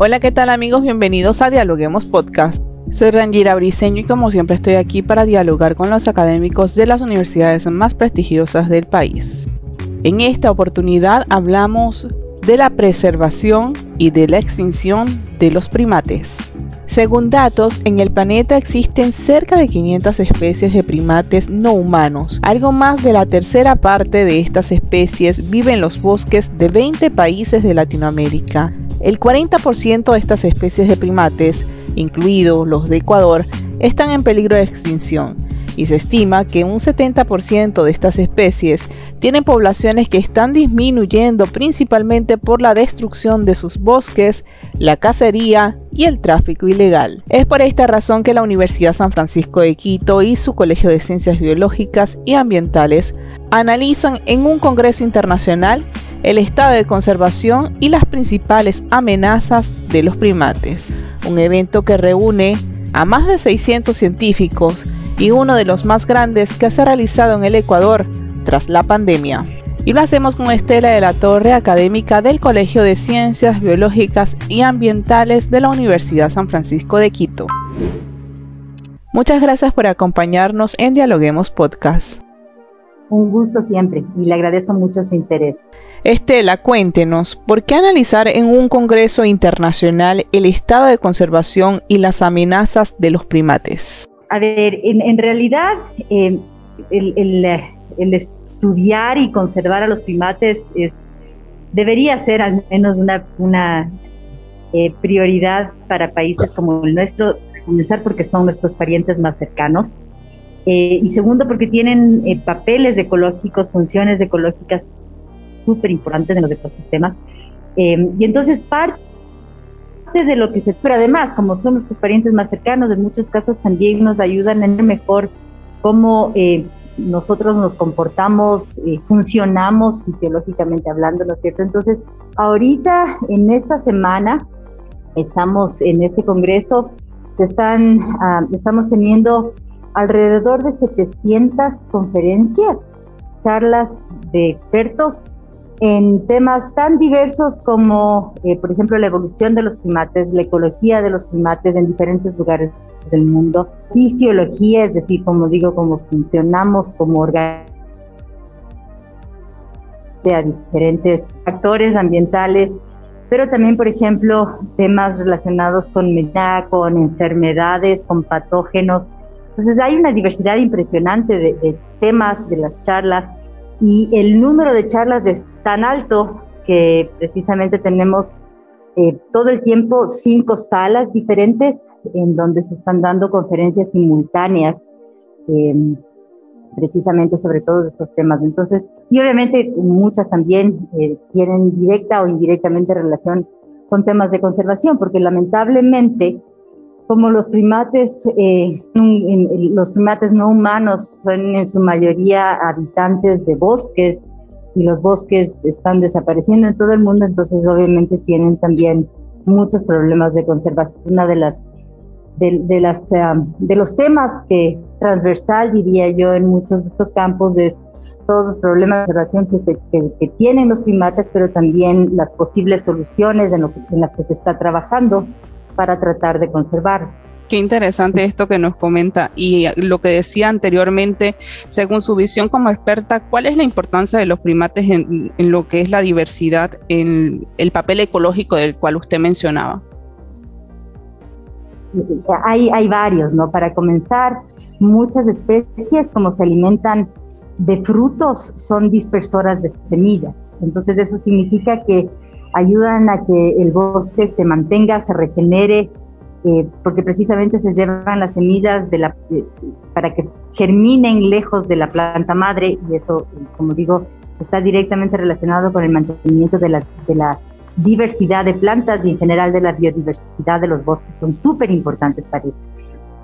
Hola, ¿qué tal amigos? Bienvenidos a Dialoguemos Podcast. Soy Rangira Briseño y como siempre estoy aquí para dialogar con los académicos de las universidades más prestigiosas del país. En esta oportunidad hablamos de la preservación y de la extinción de los primates. Según datos, en el planeta existen cerca de 500 especies de primates no humanos. Algo más de la tercera parte de estas especies vive en los bosques de 20 países de Latinoamérica. El 40% de estas especies de primates, incluidos los de Ecuador, están en peligro de extinción y se estima que un 70% de estas especies tienen poblaciones que están disminuyendo principalmente por la destrucción de sus bosques, la cacería y el tráfico ilegal. Es por esta razón que la Universidad San Francisco de Quito y su Colegio de Ciencias Biológicas y Ambientales analizan en un congreso internacional el estado de conservación y las principales amenazas de los primates, un evento que reúne a más de 600 científicos y uno de los más grandes que se ha realizado en el Ecuador tras la pandemia. Y lo hacemos con Estela de la Torre, académica del Colegio de Ciencias Biológicas y Ambientales de la Universidad San Francisco de Quito. Muchas gracias por acompañarnos en Dialoguemos Podcast. Un gusto siempre y le agradezco mucho su interés. Estela, cuéntenos, ¿por qué analizar en un Congreso Internacional el estado de conservación y las amenazas de los primates? A ver, en, realidad eh, el, estudiar y conservar a los primates es, debería ser al menos una, eh, prioridad para países como el nuestro, comenzar porque son nuestros parientes más cercanos. Eh, y segundo, porque tienen papeles ecológicos, funciones ecológicas súper importantes en los ecosistemas. y entonces parte de lo que se... Pero además, como son nuestros parientes más cercanos, en muchos casos también nos ayudan a entender mejor cómo eh, nosotros nos comportamos, eh, funcionamos fisiológicamente hablando, ¿no es cierto? Entonces, ahorita, en esta semana, estamos en este congreso, están, ah, estamos teniendo alrededor de 700 conferencias, charlas de expertos en temas tan diversos como, eh, por ejemplo, la evolución de los primates, la ecología de los primates en diferentes lugares del mundo, fisiología, es decir, como digo, cómo funcionamos como organismos a diferentes factores ambientales, pero también, por ejemplo, temas relacionados con con enfermedades, con patógenos. Entonces hay una diversidad impresionante de, de temas de las charlas y el número de charlas es tan alto que precisamente tenemos eh, todo el tiempo cinco salas diferentes en donde se están dando conferencias simultáneas em, precisamente sobre todos estos temas. Entonces, y obviamente muchas también eh, tienen directa o indirectamente relación con temas de conservación, porque lamentablemente como los primates, eh, los primates no humanos son en su mayoría habitantes de bosques y los bosques están desapareciendo en todo el mundo, entonces obviamente tienen también muchos problemas de conservación. Una de las de, las de los temas que transversal diría yo en muchos de estos campos es todos los problemas de conservación que, que, tienen los primates, pero también las posibles soluciones en las que se está trabajando para tratar de conservarlos. Qué interesante esto que nos comenta y lo que decía anteriormente, según su visión como experta, ¿cuál es la importancia de los primates en, lo que es la diversidad, en el papel ecológico del cual usted mencionaba? Hay, hay varios, ¿no? Para comenzar, muchas especies como se alimentan de frutos son dispersoras de semillas. Entonces eso significa que ayudan a que el bosque se mantenga, se regenere, eh, porque precisamente se llevan las semillas de la, para que germinen lejos de la planta madre y eso, como digo, está directamente relacionado con el mantenimiento de la, de la diversidad de plantas y en general de la biodiversidad de los bosques. Son súper importantes para eso.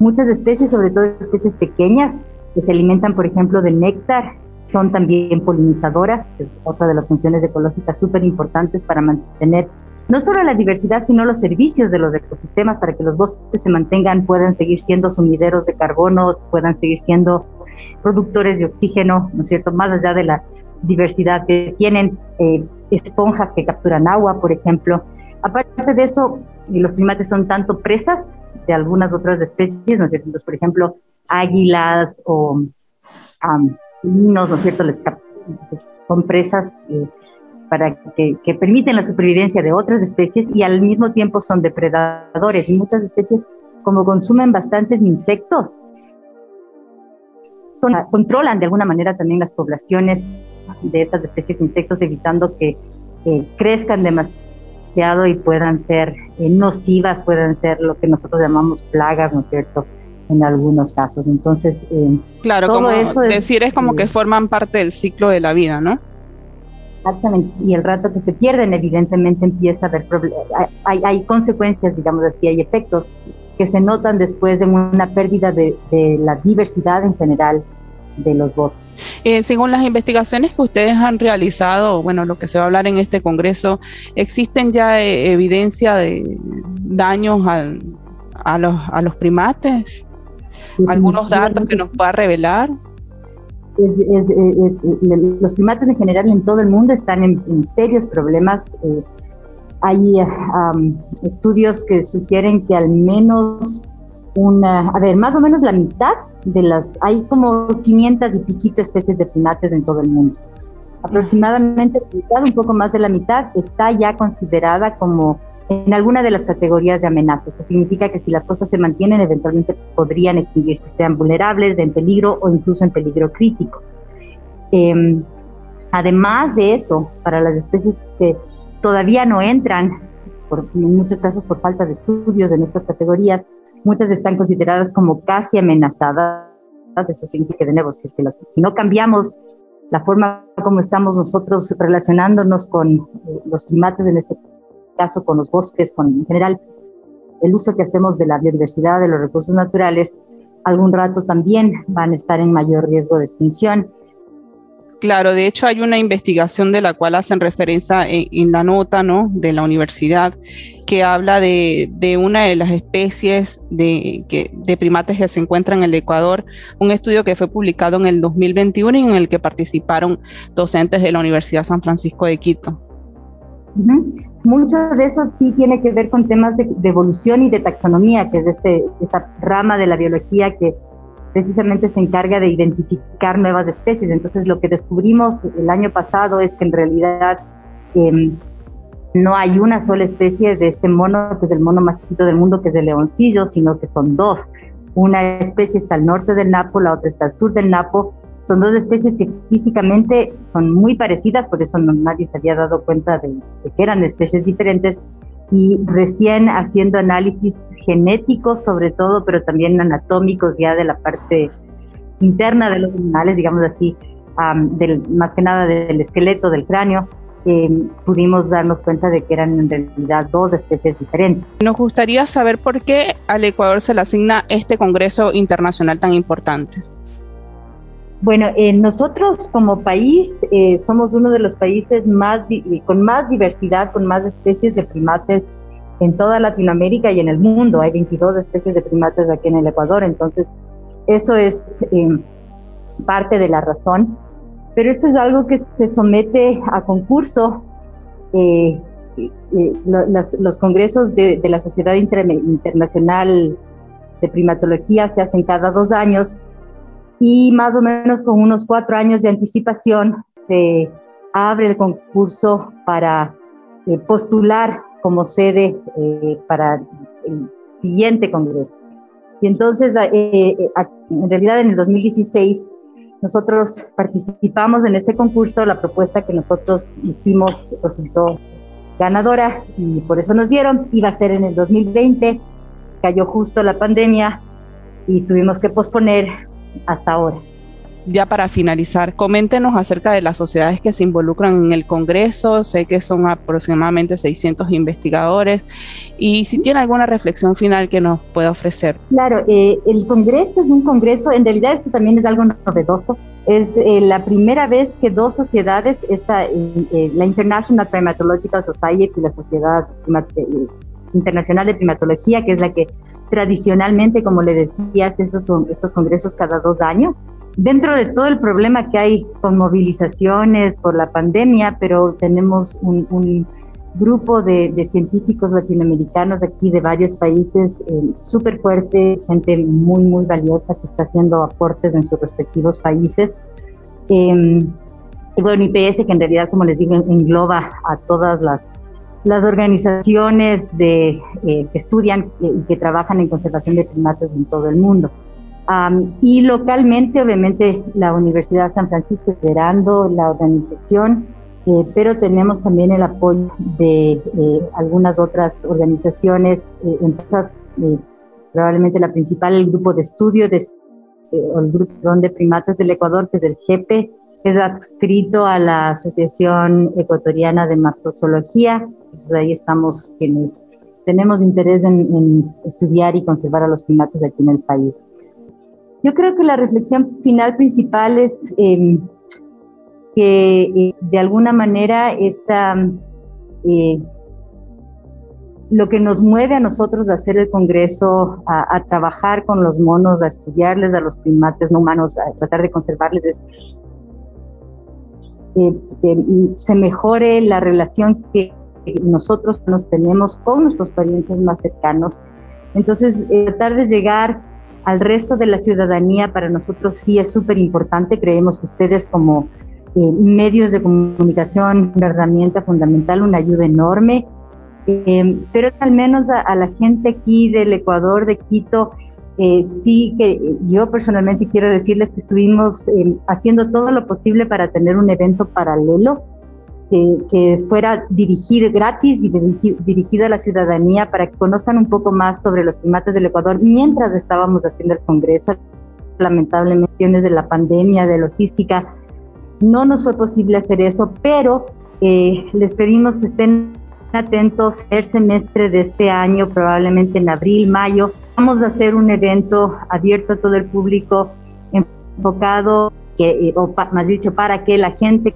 Muchas especies, sobre todo especies pequeñas, que se alimentan, por ejemplo, de néctar son también polinizadoras, que es otra de las funciones ecológicas súper importantes para mantener no solo la diversidad, sino los servicios de los ecosistemas para que los bosques se mantengan, puedan seguir siendo sumideros de carbono, puedan seguir siendo productores de oxígeno, ¿no es cierto? Más allá de la diversidad que tienen, eh, esponjas que capturan agua, por ejemplo. Aparte de eso, los primates son tanto presas de algunas otras especies, ¿no es cierto? por ejemplo, águilas o um, ¿no es cierto? Les son presas eh, para que, que, permiten la supervivencia de otras especies y al mismo tiempo son depredadores. Y muchas especies, como consumen bastantes insectos, son, controlan de alguna manera también las poblaciones de estas especies de insectos, evitando que crezcan demasiado y puedan ser eh, nocivas, puedan ser lo que nosotros llamamos plagas, ¿no es cierto? En algunos casos. Entonces, eh, claro, como decir es, como que forman parte del ciclo de la vida, ¿no? Exactamente, y el rato que se pierden, evidentemente empieza a haber hay, hay, consecuencias, digamos así, hay efectos que se notan después de una pérdida de, de la diversidad en general de los bosques. Eh, según las investigaciones que ustedes han realizado, bueno, lo que se va a hablar en este congreso, ¿existen ya eh, evidencia de daños a, los, a los primates? ¿Algunos datos que nos pueda revelar? los primates en general en todo el mundo están en, serios problemas. Eh, hay estudios que sugieren que al menos una, a ver, más o menos la mitad de las, hay como 500 y piquito especies de primates en todo el mundo. Aproximadamente un poco más de la mitad, está ya considerada como en alguna de las categorías de amenazas. Eso significa que si las cosas se mantienen, eventualmente podrían extinguirse, sean vulnerables, en peligro o incluso en peligro crítico. Em, además de eso, para las especies que todavía no entran, por, en muchos casos por falta de estudios en estas categorías, muchas están consideradas como casi amenazadas. Eso significa que de nuevo, si, es que las, si no cambiamos la forma como estamos nosotros relacionándonos con eh, los primates, en este caso con los bosques, con en general el uso que hacemos de la biodiversidad, de los recursos naturales, algún rato también van a estar en mayor riesgo de extinción. Claro, de hecho hay una investigación de la cual hacen referencia en, la nota ¿no? de la universidad que habla de, una de las especies de, de, primates que se encuentran en el Ecuador, un estudio que fue publicado en el 2021 y en el que participaron docentes de la Universidad San Francisco de Quito. Mucho de eso sí tiene que ver con temas de, evolución y de taxonomía, que es este, esta rama de la biología que precisamente se encarga de identificar nuevas especies. Entonces, lo que descubrimos el año pasado es que en realidad em, no hay una sola especie de este mono, que es el mono más chiquito del mundo, que es el leoncillo, sino que son dos. Una especie está al norte del Napo, la otra está al sur del Napo. Son dos especies que físicamente son muy parecidas, por eso nadie se había dado cuenta de, de que eran especies diferentes. Y recién haciendo análisis genéticos sobre todo, pero también anatómicos ya de la parte interna de los animales, digamos así, del, más que nada del esqueleto, del cráneo, eh, pudimos darnos cuenta de que eran en realidad dos especies diferentes. Nos gustaría saber por qué al Ecuador se le asigna este Congreso Internacional tan importante. Bueno, eh, nosotros como país eh, somos uno de los países más con más diversidad, con más especies de primates en toda Latinoamérica y en el mundo. Hay 22 especies de primates aquí en el Ecuador, entonces eso es eh, parte de la razón. Pero esto es algo que se somete a concurso. Eh, eh, los congresos de, la Sociedad Internacional de Primatología se hacen cada dos años y más o menos con unos cuatro años de anticipación se abre el concurso para postular como sede eh, para el siguiente Congreso. Y entonces, eh, eh, en realidad en el 2016, nosotros participamos en este concurso, la propuesta que nosotros hicimos resultó ganadora y por eso nos dieron, iba a ser en el 2020, cayó justo la pandemia y tuvimos que posponer hasta ahora ya para finalizar, coméntenos acerca de las sociedades que se involucran en el Congreso. Sé que son aproximadamente 600 investigadores y si tiene alguna reflexión final que nos pueda ofrecer. Claro, eh, el Congreso es un Congreso, en realidad esto también es algo novedoso. Es eh, la primera vez que dos sociedades, esta, eh, la International Primatological Society y la Sociedad Internacional de Primatología, que es la que tradicionalmente, como le decías, esos son estos congresos cada dos años. Dentro de todo el problema que hay con movilizaciones por la pandemia, pero tenemos un, grupo de, científicos latinoamericanos aquí de varios países, eh, súper fuerte, gente muy, muy valiosa que está haciendo aportes en sus respectivos países. Em, y bueno, IPS que en realidad, como les digo, engloba a todas las, las organizaciones de, eh, que estudian y que trabajan en conservación de primates en todo el mundo. y localmente, obviamente, la Universidad de San Francisco liderando la organización eh, pero tenemos también el apoyo de eh, algunas otras organizaciones, eh, empresas, probablemente la principal, el grupo de estudio de, o el grupo de primates del Ecuador, que es el GEPE, es adscrito a la Asociación Ecuatoriana de Mastozoología. Entonces ahí estamos quienes tenemos interés en, en estudiar y conservar a los primates aquí en el país. Yo creo que la reflexión final principal es em, que eh, de alguna manera esta, eh, lo que nos mueve a nosotros a hacer el Congreso, a, trabajar con los monos, a estudiarles a los primates no humanos, a tratar de conservarles, es eh, que se mejore la relación que nosotros nos tenemos con nuestros parientes más cercanos. Entonces, tratar de llegar al resto de la ciudadanía para nosotros sí es súper importante. Creemos que ustedes como eh, medios de comunicación, una herramienta fundamental, una ayuda enorme. Eh, pero al menos a, la gente aquí del Ecuador, de Quito, eh, sí que yo personalmente quiero decirles que estuvimos haciendo todo lo posible para tener un evento paralelo que, fuera dirigido gratis y dirigido a la ciudadanía para que conozcan un poco más sobre los primates del Ecuador mientras estábamos haciendo el Congreso. Lamentablemente, cuestiones de la pandemia, de logística, no nos fue posible hacer eso, pero eh, les pedimos que estén atentos el semestre de este año, probablemente en abril, mayo. Vamos a hacer un evento abierto a todo el público, enfocado, que, eh, o más dicho, para que la gente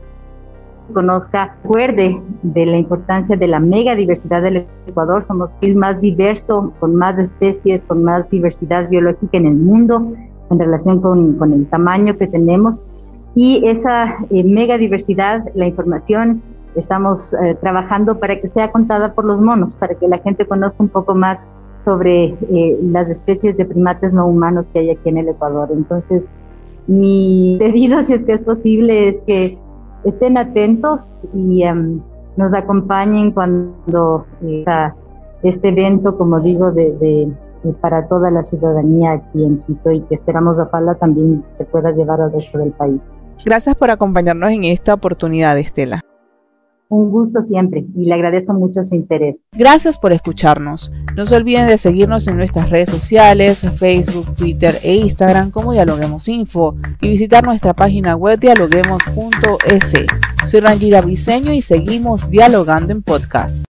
conozca, recuerde de la importancia de la mega diversidad del Ecuador. Somos el más diverso, con más especies, con más diversidad biológica en el mundo en relación con, con el tamaño que tenemos y esa eh, mega diversidad, la información, estamos eh, trabajando para que sea contada por los monos, para que la gente conozca un poco más sobre eh, las especies de primates no humanos que hay aquí en el Ecuador. Entonces, mi pedido, si es que es posible, es que estén atentos y em, nos acompañen cuando este evento, como digo, de, para toda la ciudadanía aquí en Quito y que esperamos a Pala también se pueda llevar al resto del país. Gracias por acompañarnos en esta oportunidad, Estela. Un gusto siempre y le agradezco mucho su interés. Gracias por escucharnos. No se olviden de seguirnos en nuestras redes sociales, Facebook, Twitter e Instagram como Dialoguemos Info y visitar nuestra página web dialoguemos.es. Soy Rangira Briseño y seguimos dialogando en podcast.